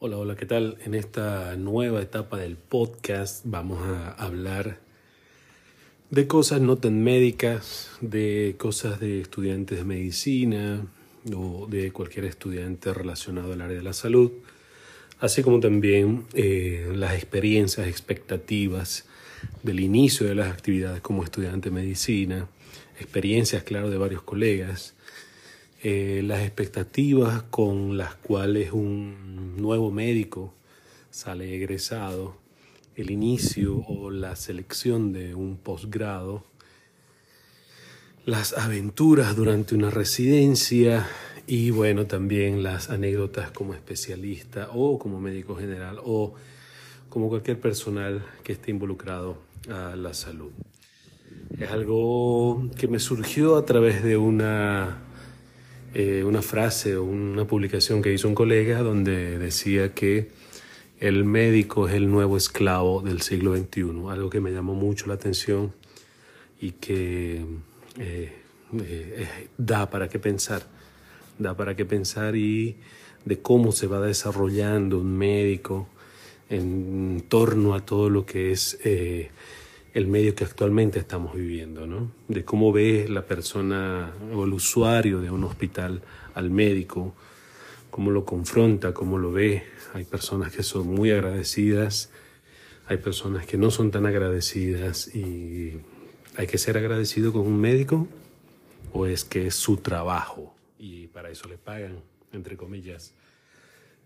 Hola, hola, ¿qué tal? En esta nueva etapa del podcast vamos a hablar de cosas no tan médicas, de cosas de estudiantes de medicina o de cualquier estudiante relacionado al área de la salud, así como también eh, las experiencias, expectativas del inicio de las actividades como estudiante de medicina, experiencias, claro, de varios colegas eh, las expectativas con las cuales un nuevo médico sale egresado, el inicio o la selección de un posgrado, las aventuras durante una residencia y bueno, también las anécdotas como especialista o como médico general o como cualquier personal que esté involucrado a la salud. Es algo que me surgió a través de una eh, una frase o una publicación que hizo un colega donde decía que el médico es el nuevo esclavo del siglo XXI, algo que me llamó mucho la atención y que eh, eh, da para qué pensar, da para qué pensar y de cómo se va desarrollando un médico en torno a todo lo que es el medio que actualmente estamos viviendo, ¿no? De cómo ve la persona o el usuario de un hospital al médico, cómo lo confronta, cómo lo ve. Hay personas que son muy agradecidas, hay personas que no son tan agradecidas y hay que ser agradecido con un médico o es que es su trabajo y para eso le pagan, entre comillas.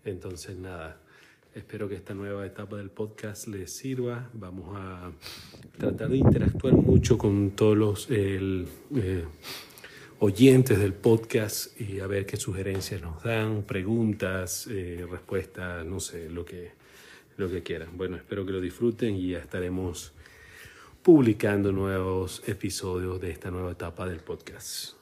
Entonces, nada, Espero que esta nueva etapa del podcast les sirva. Vamos a tratar de interactuar mucho con todos los eh, oyentes del podcast y a ver qué sugerencias nos dan, preguntas, eh, respuestas, no sé, lo que, lo que quieran. Bueno, espero que lo disfruten y ya estaremos publicando nuevos episodios de esta nueva etapa del podcast.